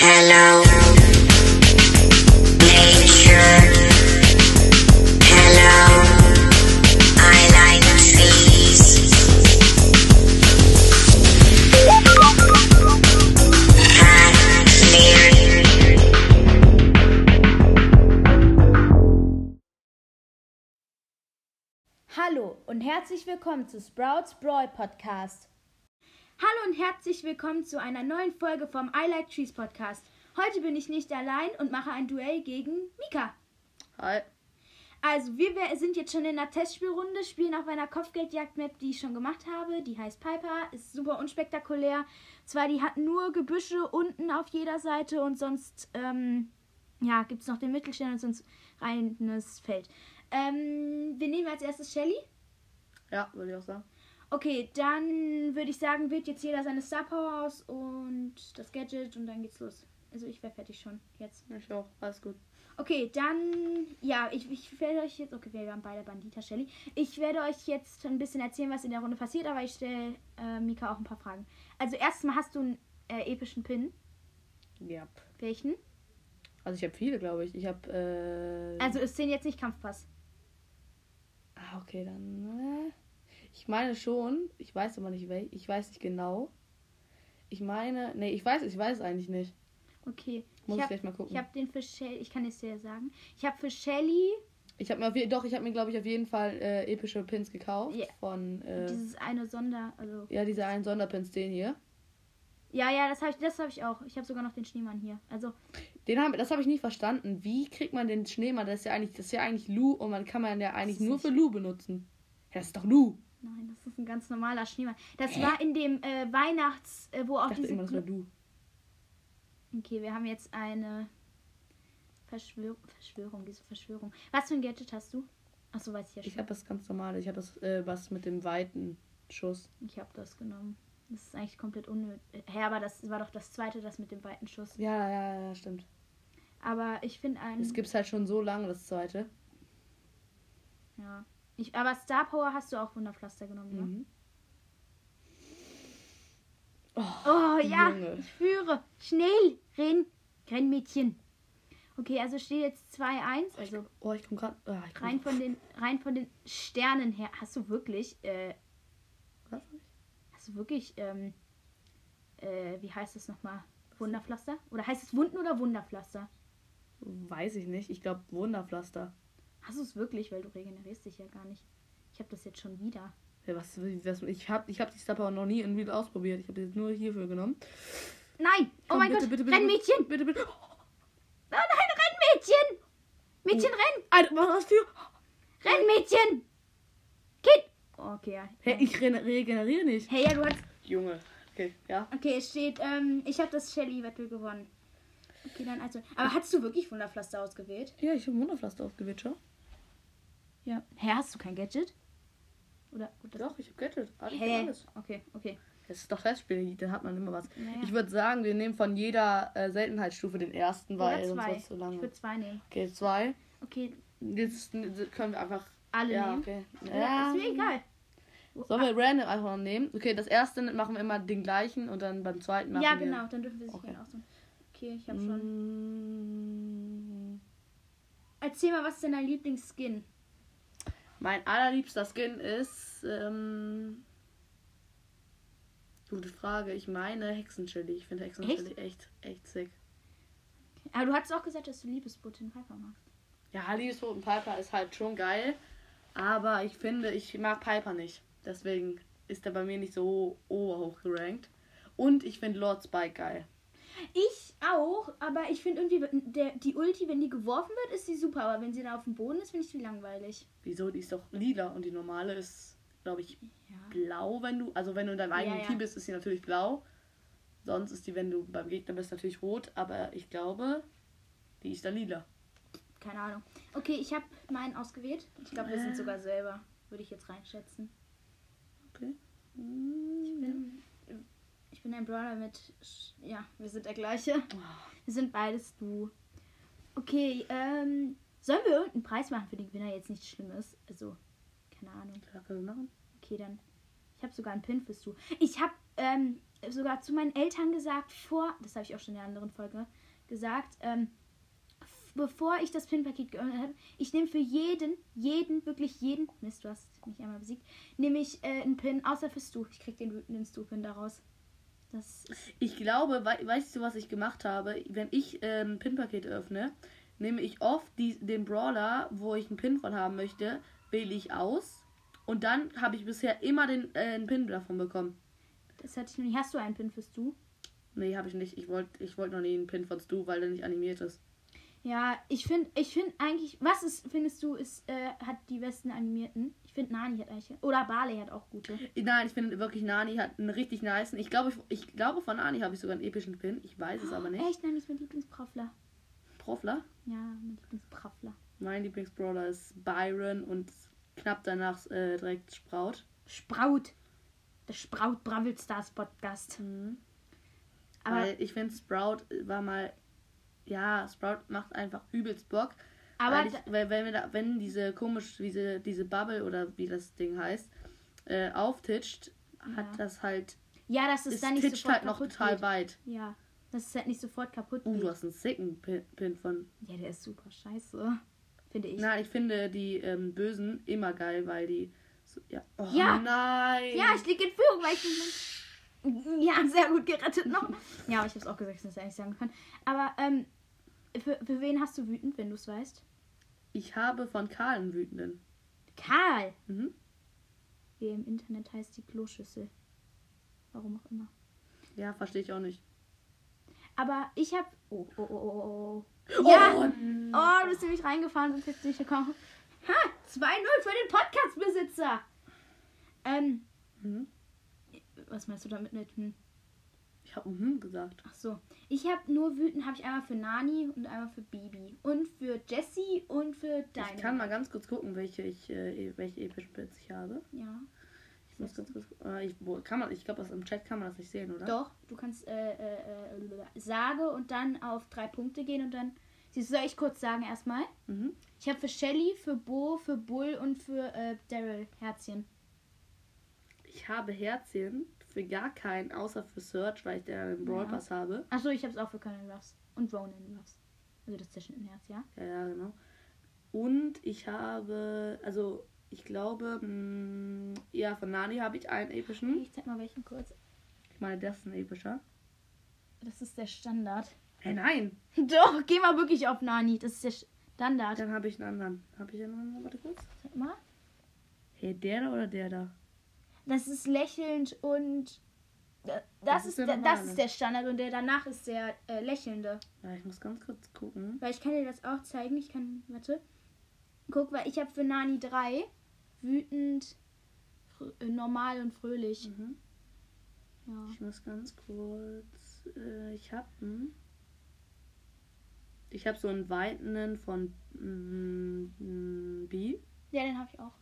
Hello. Hallo und herzlich willkommen zu Sprouts Brawl Podcast. Hallo und herzlich willkommen zu einer neuen Folge vom I Like Trees Podcast. Heute bin ich nicht allein und mache ein Duell gegen Mika. Hi. Also, wir sind jetzt schon in der Testspielrunde, spielen auf einer Kopfgeldjagd-Map, die ich schon gemacht habe. Die heißt Piper, ist super unspektakulär. Zwar, die hat nur Gebüsche unten auf jeder Seite und sonst, ähm, ja, gibt es noch den Mittelstern und sonst reines Feld. Ähm, wir nehmen als erstes Shelly. Ja, würde ich auch sagen. Okay, dann würde ich sagen, wählt jetzt jeder seine Star Power aus und das Gadget und dann geht's los. Also ich wäre fertig schon jetzt. Ich auch. Alles gut. Okay, dann, ja, ich, ich werde euch jetzt, okay, wir haben beide Bandita Shelly. Ich werde euch jetzt ein bisschen erzählen, was in der Runde passiert, aber ich stelle äh, Mika auch ein paar Fragen. Also erstmal hast du einen äh, epischen Pin. Ja. Welchen? Also ich habe viele, glaube ich. Ich habe. Äh... Also es zählen jetzt nicht Kampfpass. Ah, okay, dann. Ich meine schon. Ich weiß aber nicht welch. Ich weiß nicht genau. Ich meine. Nee, ich weiß, ich weiß es eigentlich nicht. Okay. Muss ich hab- gleich mal gucken. Ich habe den für Shelly, ich kann es dir sagen. Ich habe für Shelly Ich habe mir auf doch, ich habe mir glaube ich auf jeden Fall äh, epische Pins gekauft Ja. von äh, dieses eine Sonder, also ja diese einen Sonderpins den hier. Ja, ja, das habe ich, das habe ich auch. Ich habe sogar noch den Schneemann hier. Also, Den haben, das habe ich nie verstanden. Wie kriegt man den Schneemann? Das ist ja eigentlich, das ist ja eigentlich Lu und man kann man ja eigentlich nur nicht- für Lu benutzen. Ja, das ist doch Lu. Nein, das ist ein ganz normaler Schneemann. Das war in dem äh, Weihnachts, äh, wo auch Ich dachte diese. immer, das wäre Lu. okay, wir haben jetzt eine Verschwörung, Verschwörung, diese Verschwörung. Was für ein Gadget hast du? Achso, weiß ich ja schon. Ich habe das ganz normale. Ich habe das äh, was mit dem weiten Schuss. Ich habe das genommen. Das ist eigentlich komplett unnötig. Hä, aber das war doch das zweite, das mit dem weiten Schuss. Ja, ja, ja, stimmt. Aber ich finde ein. Es gibt's halt schon so lange, das zweite. Ja. Ich, aber Star Power hast du auch Wunderpflaster genommen, ne? Mhm. Oh ja, Junge. ich führe. Schnell, renn, renn Mädchen. Okay, also steht jetzt 2-1. Also Oh, ich komme gerade. Ah, ich komm rein von den rein von den Sternen her. Hast du wirklich, äh, Was? hast du wirklich, ähm, äh, wie heißt es nochmal? Wunderpflaster? Oder heißt es Wunden oder Wunderpflaster? Weiß ich nicht. Ich glaube Wunderpflaster. Hast du es wirklich, weil du regenerierst dich ja gar nicht. Ich habe das jetzt schon wieder. Ja, was, was, ich habe ich hab die Star Power noch nie in Real ausprobiert. Ich habe die nur hierfür genommen. Nein! Oh Komm, mein bitte, Gott! bitte, bitte, renn, bitte. Mädchen! Bitte, bitte. Oh nein, renn, Mädchen! Mädchen, renn! Alter, was hast du für. Renn, Mädchen! Kind! Oh, okay, ja. Hä, ich re regeneriere nicht. Hey, ja, du hast Junge. Okay, ja. Okay, es steht, ähm, ich habe das Shelly-Wettel gewonnen. Okay, dann also. Aber hast du wirklich Wunderpflaster ausgewählt? Ja, ich habe Wunderpflaster ausgewählt, schau. Ja. Hä, hast du kein Gadget? Oder? oder Doch, ich habe Gadget. Alles, Hä? alles. Okay, okay. Das ist doch Testspiel, da hat man immer was. Naja. Ich würde sagen, wir nehmen von jeder äh, Seltenheitsstufe den ersten, weil sonst zwei. wird's so Ich lange. würde zwei nehmen. Okay, zwei. Okay, Jetzt können wir einfach. alle ja, nehmen. okay. Ja, ist mir egal. Sollen wir random einfach nehmen? Okay, das erste machen wir immer den gleichen und dann beim zweiten machen Ja, wir. genau, dann dürfen wir sich Okay. aussuchen. Okay, ich habe schon. Mm, Erzähl mal, was ist denn dein Lieblingsskin? Mein allerliebster Skin ist. Ähm, gute Frage. Ich meine Hexenchili. Ich finde Hexenchili echt, echt sick. Aber du hattest auch gesagt, dass du Liebesboot in Piper magst. Ja, Liebesboten Piper ist halt schon geil. Aber ich finde, ich mag Piper nicht. Deswegen ist er bei mir nicht so oberhoch gerankt. Und ich finde Lord Spike geil. Ich auch, aber ich finde irgendwie, der, die Ulti, wenn die geworfen wird, ist sie super. Aber wenn sie da auf dem Boden ist, finde ich die langweilig. Wieso? Die ist doch lila und die normale ist, glaube ich, Ja. blau, wenn du. Also wenn du in deinem eigenen Ja. Team bist, ist sie natürlich blau. Sonst ist die, wenn du beim Gegner bist, natürlich rot. Aber ich glaube, die ist dann lila. Keine Ahnung. Okay, ich habe meinen ausgewählt. Ich glaube, wir sind sogar selber. Würde ich jetzt reinschätzen. Okay. Ich bin, ich bin ein Brawler mit. Ja, wir sind der gleiche. Wir sind beides du. Okay, ähm. Sollen wir irgendeinen Preis machen für den Gewinner? Jetzt nichts Schlimmes. Also, keine Ahnung. Ja, können wir machen. Okay, dann. Ich habe sogar einen Pin fürs Du. Ich habe ähm, sogar zu meinen Eltern gesagt, vor, das habe ich auch schon in der anderen Folge gesagt, ähm, bevor ich das Pin-Paket geöffnet habe, ich nehme für jeden, jeden, wirklich jeden, Mist, du hast mich einmal besiegt, nehme ich äh, einen Pin, außer für Stu. Ich krieg den wütenden Stu-Pin daraus. Das Ich glaube, wei weißt du, was ich gemacht habe? Wenn ich äh, ein Pin-Paket öffne, nehme ich oft die, den Brawler, wo ich einen Pin von haben möchte, wähle ich aus. Und dann habe ich bisher immer den, äh, einen Pin davon bekommen. das hatte ich noch nie. Hast du einen Pin für Stu? Nee, habe ich nicht. Ich wollte ich wollt noch nie einen Pin von Stu, weil der nicht animiert ist. Ja, ich finde, ich finde eigentlich, was ist, findest du, ist, äh, hat die besten animierten? Ich finde Nani hat eigentlich, oder Barley hat auch gute. Nein, ich finde wirklich, Nani hat einen richtig niceen. Ich glaube, ich, ich glaube von Nani habe ich sogar einen epischen Pin. Ich weiß es aber nicht. Echt, Nani ist mein Lieblingsprofler. Profler. Ja, mein Lieblingsprofler. Mein Lieblingsbrawler ist Byron und knapp danach äh, direkt Sprout. Sprout. Der Sprout Bravel Stars Podcast. Aber Weil ich finde, Sprout war mal. Ja, Sprout macht einfach übelst Bock. Aber weil, ich, wenn, wir da, wenn diese komisch, diese, diese Bubble oder wie das Ding heißt, äh, auftitscht, hat Ja. das halt. ja, dass es Es dann nicht sofort halt noch kaputt total geht. weit. Ja, dass es halt nicht sofort kaputt Uh, geht. du hast einen sicken Pin, Pin von. Ja, der ist super scheiße. Finde ich. Nein, ich finde die ähm, Bösen immer geil, weil die. So, ja. Oh, Ja. nein! Ja, ich liege in Führung, weil ich nicht. Ja, sehr gut gerettet noch. Ja, aber ich habe es auch gesagt, dass ich das nicht sagen kann. Aber ähm, für, für wen hast du wütend, wenn du es weißt? Ich habe von Karl einen wütenden. Karl! Mhm. Wie im Internet heißt die Kloschüssel. Warum auch immer. Ja, verstehe ich auch nicht. Aber ich habe. Oh, oh, oh, oh, oh. Ja! Oh, Oh, du bist nämlich reingefahren, sonst hättest du nicht gekommen. Ha! 2-0 für den Podcast-Besitzer! Ähm, Mhm. was meinst du damit mit? Hm? Habe mhm gesagt. Ach so. Ich habe nur wütend, habe ich einmal für Nani und einmal für Bibi. Und für Jessie und für Deine. Ich kann mal ganz kurz gucken, welche ich, äh, welche epischen Pins ich habe. Ja. Ich muss ganz kurz. Äh, ich wo, kann man, ich glaube, im Chat kann man das nicht sehen, oder? Doch, du kannst äh, äh, äh, sage und dann auf drei Punkte gehen und dann. Soll ich kurz sagen erstmal? Mhm. Ich habe für Shelly, für Bo, für Bull und für äh, Daryl Herzchen. Ich habe Herzchen für gar keinen, außer für Search, weil ich da einen Brawl Ja. Pass habe. Achso, ich habe es auch für Colonel Ruffs. Und Ronan Ruffs. Also das Zwischenherz, ja? Ja, ja, genau. Und ich habe, also ich glaube, mh, ja, von Nani habe ich einen epischen. Ich zeig mal welchen kurz. Ich meine, das ist ein epischer. Das ist der Standard. Hä, nein! Doch, geh mal wirklich auf Nani. Das ist der Standard. Dann habe ich einen anderen. Habe ich einen anderen? Warte kurz. Sag mal. Hey, der da oder der da? Das ist lächelnd und. Das, Das ist ist, der das ist der Standard und der danach ist der äh, lächelnde. Ja, ich muss ganz kurz gucken. Weil ich kann dir das auch zeigen. Ich kann. Warte. Guck, weil ich habe für Nani 3 wütend, äh, normal und fröhlich. Mhm. Ja. Ich muss ganz kurz. Äh, ich habe. Ich habe so einen weitenden von mm, mm, B. Ja, den habe ich auch.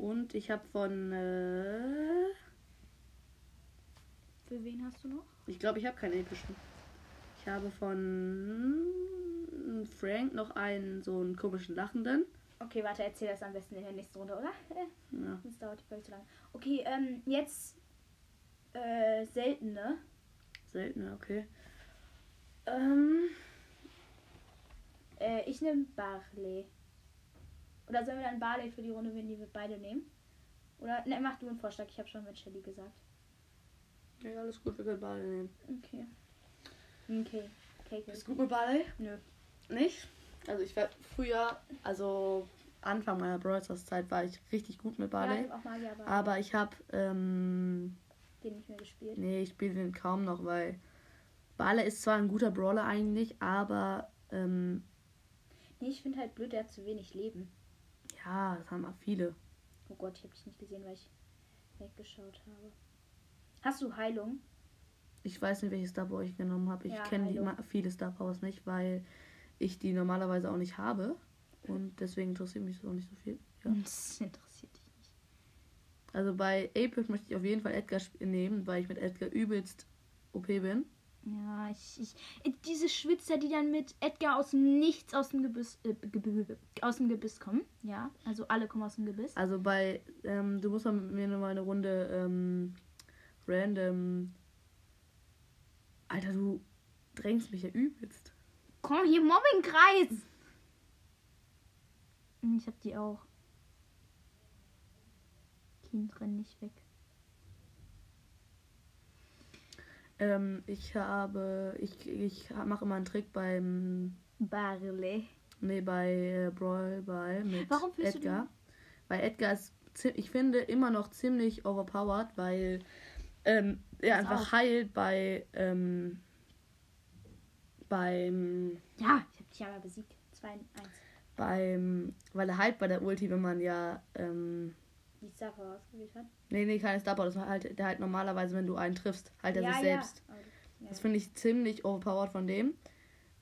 Und ich habe von. Äh, Für wen hast du noch? ich glaube, ich habe keinen epischen. Ich habe von Frank noch einen so einen komischen lachenden. Okay, warte, erzähl das am besten in der nächsten Runde, oder? Ja. Das dauert Folge zu lang. Okay, ähm, jetzt äh, seltene. Seltener, okay. Ähm, Äh, ich nehme Barley. Oder sollen wir dann Barley für die Runde, wenn die wir beide nehmen? Oder ne, mach du einen Vorschlag, ich habe schon mit Shelly gesagt. ja, alles gut, wir können Bale nehmen. Okay. Okay. Okay, okay. Ist gut mit Bale? Nö. Nicht? Also ich war früher, also Anfang meiner Brawl Zeit war ich richtig gut mit Ja, ich Barley. Magier Barley. aber ich habe, ähm, Den nicht mehr gespielt. nee, ich spiele den kaum noch, weil Barley ist zwar ein guter Brawler eigentlich, aber ähm, Nee, ich finde halt blöd, der hat zu wenig Leben. Ja, das haben auch viele. Oh Gott, ich habe dich nicht gesehen, weil ich weggeschaut habe. Hast du Heilung? Ich weiß nicht, welches Star Power ich genommen habe. Ich Ja, kenne viele Star Powers nicht, weil ich die normalerweise auch nicht habe. Und deswegen interessiert mich das auch nicht so viel. Ja. Das interessiert dich nicht. Also bei Apex möchte ich auf jeden Fall Edgar nehmen, weil ich mit Edgar übelst OP bin. Ja, ich, ich. Diese Schwitzer, die dann mit Edgar aus dem Nichts aus dem Gebiss, äh, aus dem Gebiss kommen. Ja, also alle kommen aus dem Gebiss. Also bei, ähm, du musst mal mit mir nochmal eine Runde ähm, random Alter, du drängst mich ja übelst. Komm, hier Mobbingkreis. Ich hab die auch. Kind, renn nicht weg. Ähm, ich habe, ich, ich mache immer einen Trick beim, Barley. nee, bei äh, Brawl Ball mit Warum Edgar. Weil Edgar ist, ich finde, immer noch ziemlich overpowered, weil ähm, er Pass einfach auf. heilt bei, ähm, beim, Ja, ich hab dich aber besiegt. 2 1. beim, weil er heilt bei der Ulti, wenn man ja, ähm, Die Star ausgewählt hat. nee, nee, keine Star Power, das war halt, der halt normalerweise, wenn du einen triffst, halt er ja, sich ja. selbst. Ja. Das finde ich ziemlich overpowered von dem.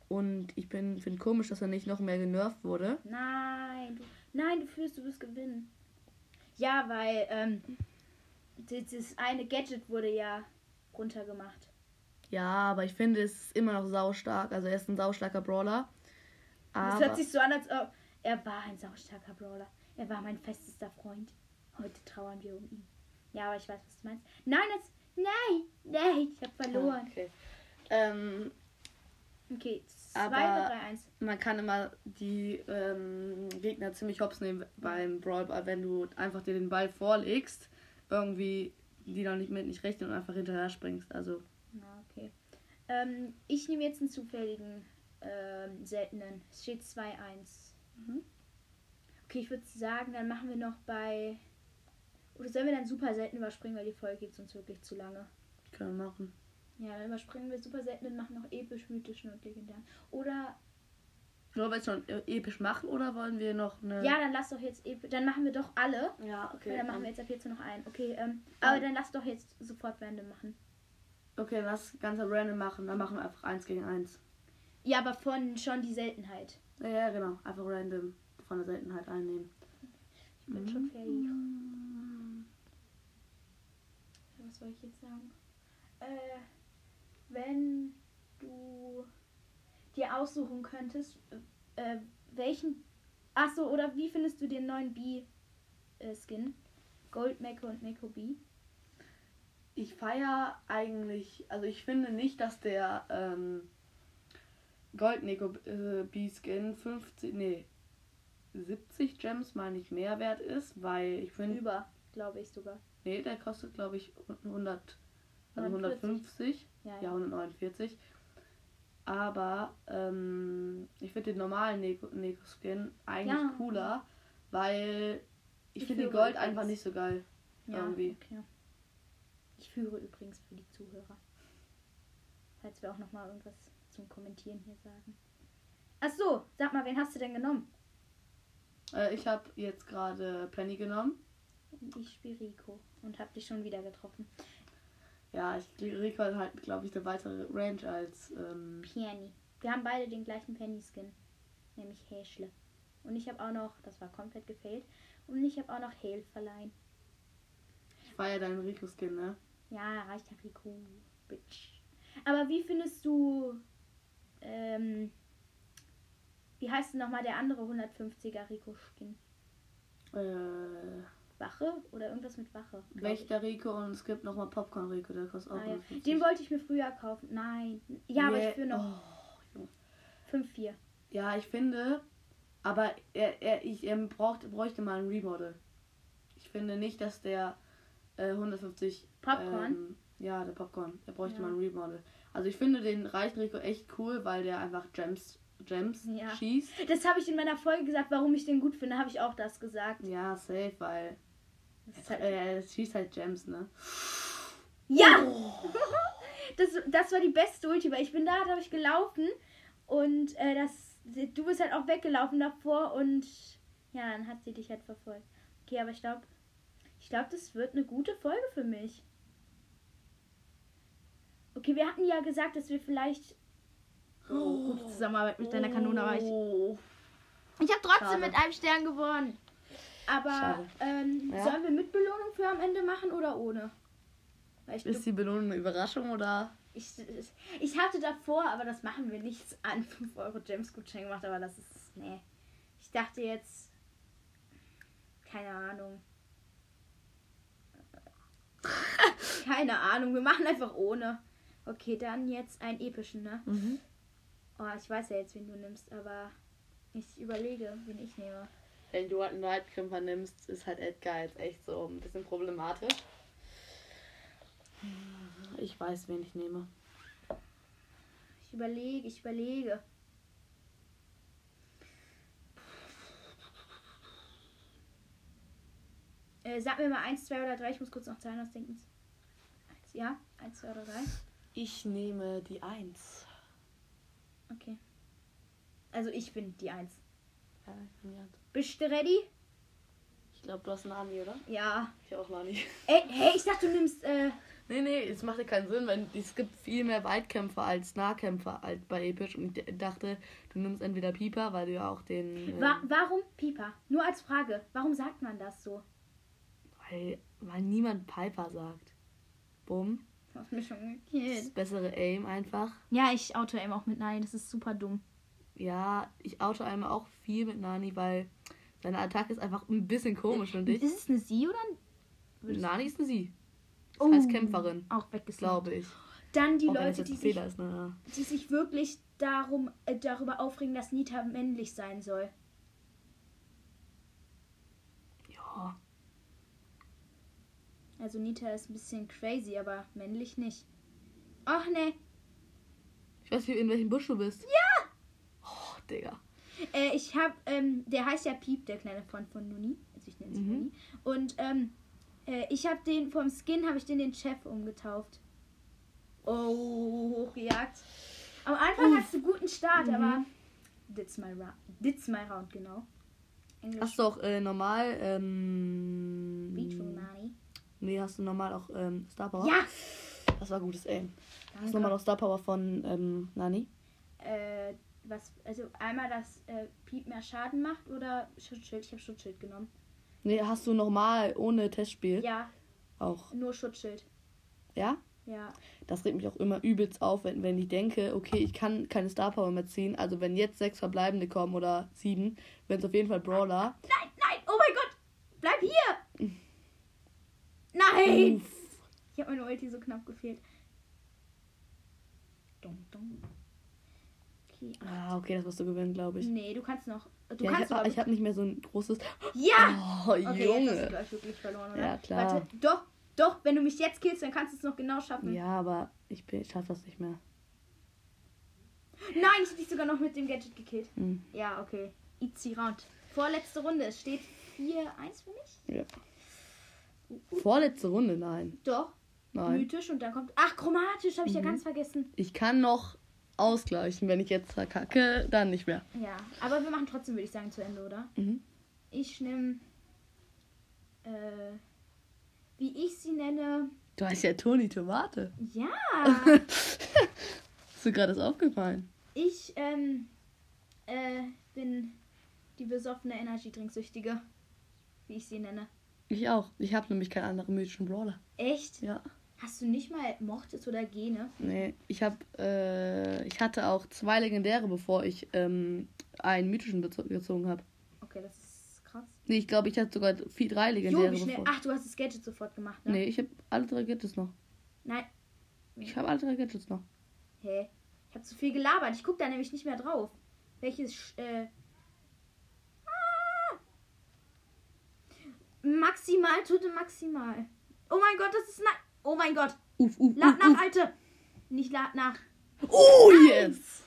Und ich bin finde komisch, dass er nicht noch mehr genervt wurde. Nein, du, nein, du fühlst, du wirst gewinnen. Ja, weil ähm, dieses eine Gadget wurde ja runtergemacht. Ja, aber ich finde, es ist immer noch saustark. Also er ist ein saustarker Brawler. Das Aber hört sich so an, als ob er war ein saustarker Brawler. Er war mein festester Freund. Heute trauern wir um ihn. Ja, aber ich weiß, was du meinst. Nein, das. Nein, nein, ich habe verloren. okay. Ähm, Okay, 2 Aber- oder 3-1. man kann immer die ähm, Gegner ziemlich hops nehmen beim Brawl Ball, wenn du einfach dir den Ball vorlegst, irgendwie die noch nicht mit nicht rechnen und einfach hinterher springst. Also Na, okay. Ähm, ich nehme jetzt einen zufälligen ähm, seltenen. Es steht 2-1. Mhm. Okay, ich würde sagen, dann machen wir noch bei. Oder sollen wir dann super selten überspringen, weil die Folge geht sonst wirklich zu lange. können wir machen. Ja, dann überspringen wir super selten und machen noch episch, mythischen und legendären. Oder. Nur weil wir es schon episch machen oder wollen wir noch eine. Ja, dann lass doch jetzt episch. Dann machen wir doch alle. ja okay. Dann machen wir jetzt ab jetzt nur noch einen. Okay, ähm, aber dann lass doch jetzt sofort random machen. Okay, lass das Ganze random machen. Dann machen wir einfach eins gegen eins. Ja, aber von schon die Seltenheit. Ja, ja, genau. Einfach random von der Seltenheit einnehmen. Ich bin schon fertig. Was soll ich jetzt sagen? Äh, wenn du dir aussuchen könntest, äh, welchen. Achso, oder wie findest du den neuen B-Skin? Gold Meko und Meko B. Ich feiere eigentlich, also ich finde nicht, dass der ähm, Gold Neko äh, B-Skin 50, nee, 70 Gems meine ich mehr wert ist, weil ich finde, Über, glaube ich sogar. Nee, der kostet glaube ich 100, also 140. 150, Ja, ja 149. Aber ähm, ich finde den normalen Neko, Neko Skin eigentlich Ja. cooler, weil ich, Ich finde führe Gold einfach nicht so geil. ja irgendwie. Okay. Ich führe übrigens für die Zuhörer. Falls wir auch noch mal irgendwas zum Kommentieren hier sagen. Ach so, sag mal, wen hast du denn genommen? Äh, ich habe jetzt gerade Penny genommen. Ich spiele Rico und hab dich schon wieder getroffen. Ja, ich Rico hat halt, glaube ich, eine weitere Range als. Ähm, Penny. Wir haben beide den gleichen Penny-Skin. Nämlich Häschle. Und ich habe auch noch, das war komplett gefailt, und ich habe auch noch Hail verleihen. ich war ja dein Rico-Skin, ne? Ja, reicht ja Rico. Bitch. Aber wie findest du, ähm, wie heißt denn nochmal der andere 150er Rico-Skin? Äh, Wache? Oder irgendwas mit Wache? Wächter Rico und es gibt nochmal Popcorn Rico, der kostet auch Ah, ja. 150. Den wollte ich mir früher kaufen. Nein. Ja, aber Yeah. ich für noch Oh, Junge. 5-4. ja, ich finde, aber er, er, ich er braucht, bräuchte mal ein Remodel. Ich finde nicht, dass der äh, 150. Popcorn? Ähm, ja, der Popcorn. Der bräuchte Ja. mal ein Remodel. Also ich finde den reichen Rico echt cool, weil der einfach Gems, Gems Ja. schießt. Das habe ich in meiner Folge gesagt, warum ich den gut finde, habe ich auch das gesagt. Ja, safe, weil Das ist halt äh, er schießt halt Gems, ne? Ja! Oh. Das, das war die beste Ulti, weil ich bin da, da habe ich gelaufen und äh, das, du bist halt auch weggelaufen davor und ja, dann hat sie dich halt verfolgt. Okay, aber ich glaube, ich glaube, das wird eine gute Folge für mich. Okay, wir hatten ja gesagt, dass wir vielleicht oh, gute Zusammenarbeit mit deiner Kanone, aber ich, Oh. ich habe trotzdem Schade. mit einem Stern gewonnen. Aber ähm, Ja. sollen wir mit Belohnung für am Ende machen oder ohne? Weil ich Ist die Belohnung eine Überraschung oder? Ich, ich hatte davor, aber das machen wir nicht an 5 Euro Gems Gutschein gemacht, aber das ist. Nee. Ich dachte jetzt. Keine Ahnung. Keine Ahnung, wir machen einfach ohne. Okay, dann jetzt einen epischen, ne? Mhm. Oh, ich weiß ja jetzt, wen du nimmst, aber ich überlege, wen ich nehme. Wenn du halt einen Nightkämpfer nimmst, ist halt Edgar jetzt echt so ein bisschen problematisch. Ich weiß, wen ich nehme. Ich überlege, ich überlege. Äh, sag mir mal 1, 2 oder 3. Ich muss kurz noch Zahlen ausdenken. Eins, Ja, 1, 2 oder 3. Ich nehme die 1. Okay. Also ich bin die 1. Ja, ich bin die Eins. Bist du ready? Ich glaube, du hast Nani, oder? Ja. Ich auch Nani. Ey, hey, ich dachte, du nimmst, äh, Nee, nee, es macht ja keinen Sinn, weil es gibt viel mehr Weitkämpfer als Nahkämpfer halt bei Episch. Und ich dachte, du nimmst entweder Pieper, weil du ja auch den. ähm, wa warum Pieper? Nur als Frage. Warum sagt man das so? weil, weil niemand Piper sagt. Bumm. Das gekillt. bessere Aim einfach. Ja, ich auto-aim auch mit Nein. Das ist super dumm. Ja, ich auto einmal auch viel mit Nani, weil seine Attacke ist einfach ein bisschen komisch, finde ich. Ist es eine Sie oder ein... Nani ist eine Sie. Oh, Als Kämpferin, Auch weggeslaubt. glaube ich. Dann die auch Leute, die sich, ist, ne? die sich wirklich darum, äh, darüber aufregen, dass Nita männlich sein soll. Ja. Also Nita ist ein bisschen crazy, aber männlich nicht. Ach ne. Ich weiß nicht, in welchem Busch du bist. Ja! Digga. Äh, ich hab, ähm, der heißt ja Piep, der kleine Freund von Nuni. Also ich nenne sie Mhm. Nuni. Und ähm, äh, ich habe den vom Skin habe ich den den Chef umgetauft. Oh, hochgejagt. Am Anfang hast du guten Start, Mhm. aber that's my round. That's my round, genau. Englisch. Hast du auch äh, normal, ähm. Beach Nani. Nee, hast du normal auch ähm, Star Power? Ja! Das war gutes Aim. Hast du Danke. nochmal auch Star Power von ähm, Nani? Äh, was, also einmal, dass äh, Piep mehr Schaden macht oder Schutzschild. Ich habe Schutzschild genommen. Nee, hast du normal ohne Testspiel Ja, auch. nur Schutzschild. Ja? Ja. Das regt mich auch immer übelst auf, wenn, wenn ich denke, okay, ich kann keine Star Power mehr ziehen. Also wenn jetzt sechs verbleibende kommen oder sieben, wenn es auf jeden Fall Brawler. Nein, nein, oh mein Gott! Bleib hier! Nein! Uff. Ich habe meine Ulti so knapp gefehlt. Dum, dum. Okay. Ah, okay, das wirst du gewinnen, glaube ich. Nee, du kannst noch. Du Ja, kannst ich habe aber- hab nicht mehr so ein großes. Ja! Oh, Okay, jetzt hast du Junge. wirklich verloren, oder? Ja, klar. Warte, doch, doch, wenn du mich jetzt killst, dann kannst du es noch genau schaffen. Ja, aber ich, bin- ich schaffe das nicht mehr. Nein, ich hab dich sogar noch mit dem Gadget gekillt. Hm. Ja, okay. Easy Round. Vorletzte Runde. Es steht 4-1 für mich. Ja. Vorletzte Runde, nein. Doch. Nein. Mythisch und dann kommt. Ach, chromatisch, habe ich ja Mhm. ganz vergessen. Ich kann noch ausgleichen. Wenn ich jetzt verkacke, dann nicht mehr. Ja, aber wir machen trotzdem, würde ich sagen, zu Ende, oder? Mhm. Ich nehme. Äh, wie ich sie nenne. Du heißt ja Toni Tomate. Ja! Ist dir gerade das aufgefallen? ich ähm, äh, bin die besoffene Energiedrinksüchtige. Wie ich sie nenne. Ich auch. Ich habe nämlich keinen anderen mythischen Brawler. Echt? Ja. Hast du nicht mal Mortis oder Gene? Nee, ich habe, äh, ich hatte auch zwei legendäre, bevor ich ähm, einen mythischen gezogen habe. Okay, das ist krass. Nee, ich glaube, ich hatte sogar vier, drei Jo, legendäre wie schnell. bevor. Ach, du hast das Gadget sofort gemacht, ne? Nee, ich habe alle drei Gadgets noch. Nein. Ich habe alle drei Gadgets noch. Hä? Ich habe zu viel gelabert. Ich gucke da nämlich nicht mehr drauf. Welches, äh. Ah! Maximal, Tute maximal. Oh mein Gott, das ist. Na oh mein Gott. Uff, uff, Lad nach. Alte. Nicht lad nach. Oh, yes!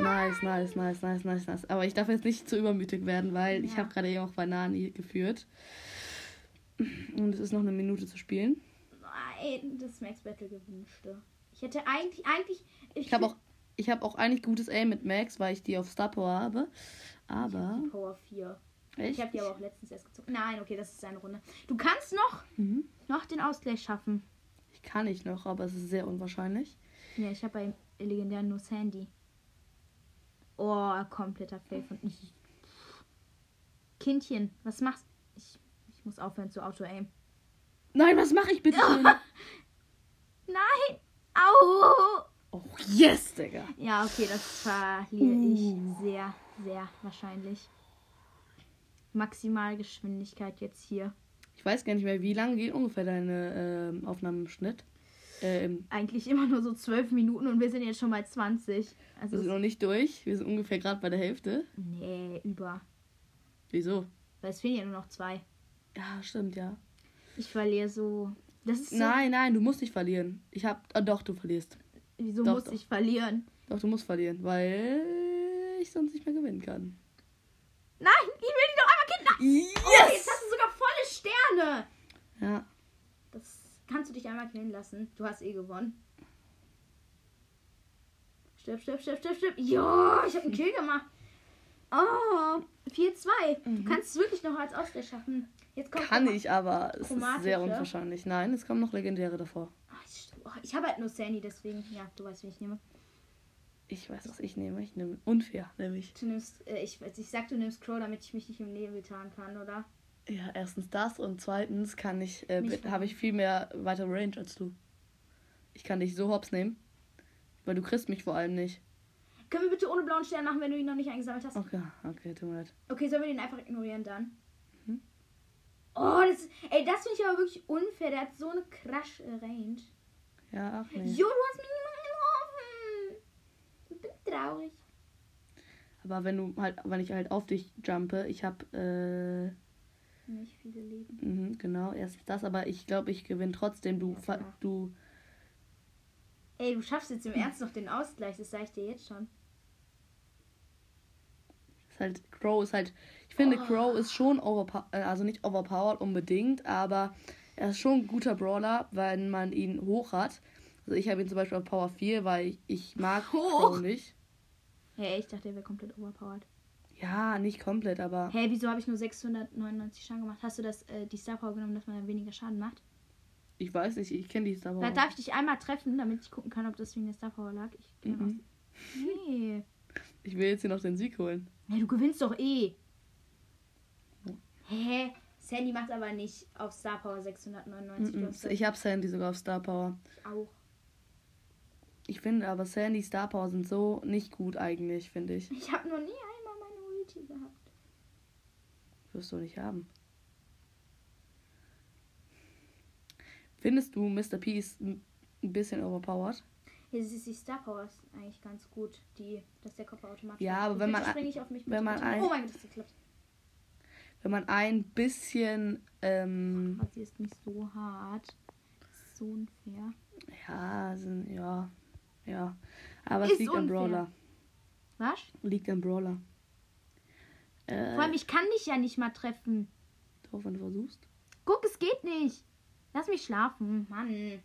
Nice, nice, nice, nice, nice, nice. Aber ich darf jetzt nicht zu übermütig werden, weil ich Ja. habe gerade eben auch bei Nani geführt. Und es ist noch eine Minute zu spielen. Nein, das Max Battle gewünschte. Ich hätte eigentlich, eigentlich. Ich habe auch, ich habe auch eigentlich gutes Aim mit Max, weil ich die auf Star Power habe. Aber Die Power 4. echt? Ich habe die aber auch letztens erst gezogen. Nein, okay, das ist eine Runde. Du kannst noch, Mhm. noch den Ausgleich schaffen. Ich kann nicht noch, aber es ist sehr unwahrscheinlich. Ja, ich habe beim legendären nur Sandy. Oh, kompletter Fail von ich. Kindchen, was machst ich? Ich muss aufhören zu Auto-Aim. Nein, was mache ich bitte? Nein! Au! Oh, yes, Digga. Ja, okay, das verliere Uh. ich sehr, sehr wahrscheinlich. Maximalgeschwindigkeit jetzt hier. Ich weiß gar nicht mehr, wie lange geht ungefähr deine ähm, Aufnahme im Schnitt. Ähm, Eigentlich immer nur so zwölf Minuten und wir sind jetzt schon bei 20. wir Also, sind noch nicht durch. Wir sind ungefähr gerade bei der Hälfte. nee, über. Wieso? Weil es fehlen ja nur noch zwei. Ja, stimmt, ja. Ich verliere so. Das ist so. Nein, nein, du musst nicht verlieren. Ich hab. Ah, doch, du verlierst. Wieso Doch, muss doch. ich verlieren? Doch, du musst verlieren, weil ich sonst nicht mehr gewinnen kann. Nein, ich will die doch einmal killen. Nein. Oh, jetzt hast du sogar volle Sterne. Ja. Das kannst du dich einmal killen lassen. Du hast eh gewonnen. Stirb, stirb, stirb, stirb, stirb. Ja, ich habe einen Kill gemacht. Oh, 4-2. Du kannst es wirklich noch als Ausgleich schaffen. Jetzt kommt Mhm. Kann ich, aber es ist sehr unwahrscheinlich. Nein, es kommen noch Legendäre davor. Ah, ich oh, ich habe halt nur Sandy, deswegen. Ja, du weißt, wie ich nehme. Ich weiß, was ich nehme. Ich nehme unfair, nämlich. Du nimmst, äh, ich, ich sag, du nimmst Crow, damit ich mich nicht im Nebel tarnen kann, oder? Ja, erstens das und zweitens kann ich, äh, habe ich viel mehr weitere Range als du. Ich kann dich so hops nehmen, weil du kriegst mich vor allem nicht. Können wir bitte ohne blauen Stern machen, wenn du ihn noch nicht eingesammelt hast? Okay, okay, tut mir leid. Okay, sollen wir den einfach ignorieren dann? Mhm. Oh, das, ey, das finde ich aber wirklich unfair. Der hat so eine krasse Range. Ja, ach nee. Jo, du hast mich nicht getroffen. Ich bin traurig. Aber wenn du halt, wenn ich halt auf dich jumpe, ich habe, äh, Nicht viele Leben. mhm, genau, erstens das, aber ich glaube, ich gewinne trotzdem. Du, Ja, du, Ey, du schaffst jetzt im Ernst noch den Ausgleich, das sag ich dir jetzt schon. ist halt, Crow ist halt, ich finde, Oh. Crow ist schon overpowered, also nicht overpowered unbedingt, aber er ist schon ein guter Brawler, wenn man ihn hoch hat. Also ich habe ihn zum Beispiel auf Power 4, weil ich, ich mag Hoch? Crow nicht. Hey, ich dachte, der wäre komplett overpowered. Ja, nicht komplett, aber Hey, wieso habe ich nur 699 Schaden gemacht? Hast du das, äh, die Star Power genommen, dass man dann weniger Schaden macht? ich weiß nicht, ich kenne die Star Da Power. darf ich dich einmal treffen, damit ich gucken kann, ob das wegen der Star Power lag. Ich Mhm. raus. Nee. Ich will jetzt hier noch den Sieg holen. Hey, du gewinnst doch eh. Hä? Sandy macht aber nicht auf Star Power 699. Du Mhm. hast Ich habe Sandy sogar auf Star Power. das auch. Ich finde aber Sandy Star Power sind so nicht gut eigentlich, finde ich. Ich habe noch nie Ulti gehabt. Wirst du nicht haben. Findest du Mr. P ist ein bisschen overpowered? Jetzt ist die Star Power ist eigentlich ganz gut, die, dass der Kopf automatisch. Ja, aber wenn man- ich auf mich wenn man ein- Oh mein Gott, das geklappt. Wenn man ein bisschen, ähm, Aber sie ist nicht so hart. Ist so unfair. ja, sind, ja, ja. Aber Ist es liegt am unfair. Brawler. Was? Liegt am Brawler. Äh, Vor allem, ich kann dich ja nicht mal treffen. drauf, wenn du versuchst. Guck, es geht nicht. Lass mich schlafen. Mann.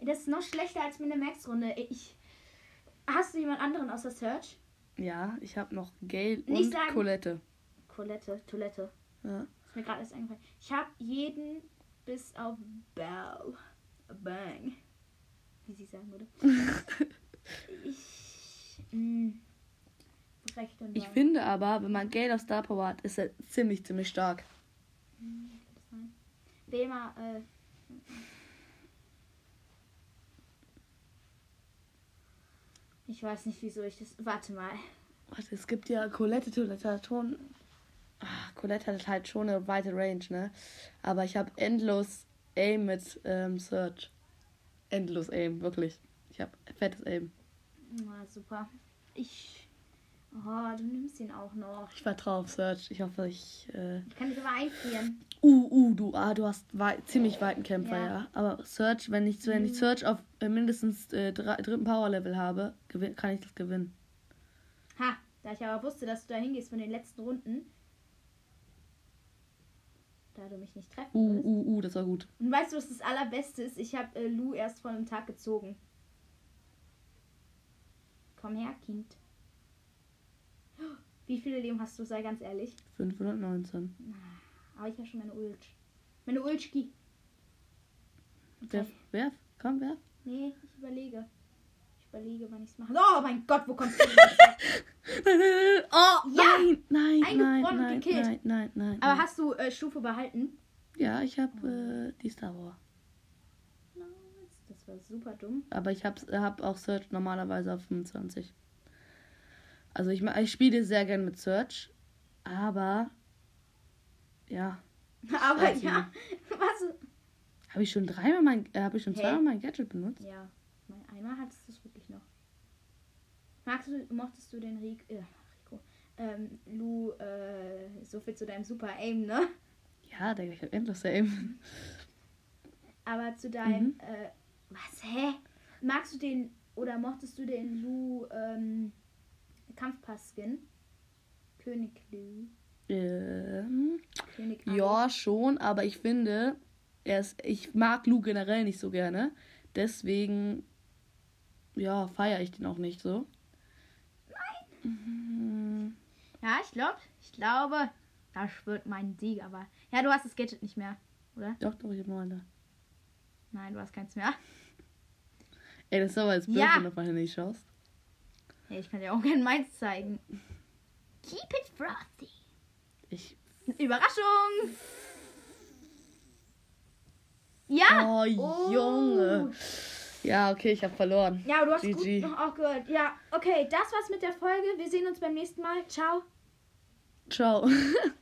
Das ist noch schlechter als mit einer Max-Runde. Ich... Hast du jemand anderen außer Search? Ja, ich habe noch Gale Nicht und sagen. Colette. Colette, Toilette. Ja. Ist mir gerade erst eingefallen. Ich habe jeden bis auf Bell. Bang. Wie sie sagen würde. ich. Mh, und Ich finde aber, wenn man Gale auf Star Power hat, ist er ziemlich, ziemlich stark. Wähl mal, äh. Ich weiß nicht, wieso ich das. Warte mal. Warte, es gibt ja Colette, Colette hat schon. Ah, Colette hat halt schon eine weite Range, ne? Aber ich habe endlos Aim mit ähm, Search. Endlos Aim, wirklich. Ich habe fettes Aim. Na, super. Ich. Oh, du nimmst ihn auch noch. Ich vertraue auf Search. Ich hoffe, ich. Äh... Ich kann dich aber einfrieren. Uh, uh, du, ah, du hast wei ziemlich weiten Kämpfer, ja. Ja. Aber Search, wenn ich, wenn ich Mhm. Search auf äh, mindestens äh, drei, dritten Power Level habe, kann ich das gewinnen. Ha, da ich aber wusste, dass du da hingehst von den letzten Runden. Da du mich nicht treffen Uh, würdest. uh, uh, das war gut. Und weißt du, was das Allerbeste ist? Ich habe äh, Lou erst vor einem Tag gezogen. Komm her, Kind. Wie viele Leben hast du? Sei ganz ehrlich. 519. Aber ich habe schon meine Ult. Meine Ultski. Werf, werf, komm, werf. Nee, ich überlege. Ich überlege, wann ich es mache. Oh mein Gott, wo kommst du denn? oh, Ja! nein, nein, nein, nein, gekillt. nein, nein, nein. Aber nein. hast du äh, Stufe behalten? Ja, ich habe äh, die Star Wars. Das war super dumm. Aber ich habe hab auch Search normalerweise auf 25. Also ich, ich spiele sehr gern mit Search, aber ja, Aber ja, was? Habe ich schon dreimal mein, äh, habe ich schon zweimal mein Gadget benutzt? Ja, mein- einmal hattest du es wirklich noch. Magst du, mochtest du den Rico, äh, Rico, ähm, Lu, äh, so viel zu deinem Super Aim, ne? Ja, Digga, ich hab endlos Aim. Aber zu deinem, Mhm. äh, was, hä? Magst du den, oder mochtest du den Lu, ähm, Kampfpass-Skin? König Lu, Ähm, König Ali. ja, schon, aber ich finde, er ist, ich mag Lu generell nicht so gerne. Deswegen, ja, feiere ich den auch nicht so. Nein. Ja, ich glaube, ich glaube, da schwört mein Sieg, aber, ja, du hast das Gadget nicht mehr, oder? Doch, doch, ich hab noch eine. Nein, du hast keins mehr. Ey, das ist aber jetzt blöd, Ja. wenn du auf meine nicht schaust. Ja, ich kann dir auch gerne meins zeigen. Keep it frosty. Ich. Überraschung! Ja! Oh, Junge. Ja, okay, ich hab verloren. Ja, du hast GG. gut noch auch gehört. Ja, okay, das war's mit der Folge. Wir sehen uns beim nächsten Mal. Ciao. Ciao.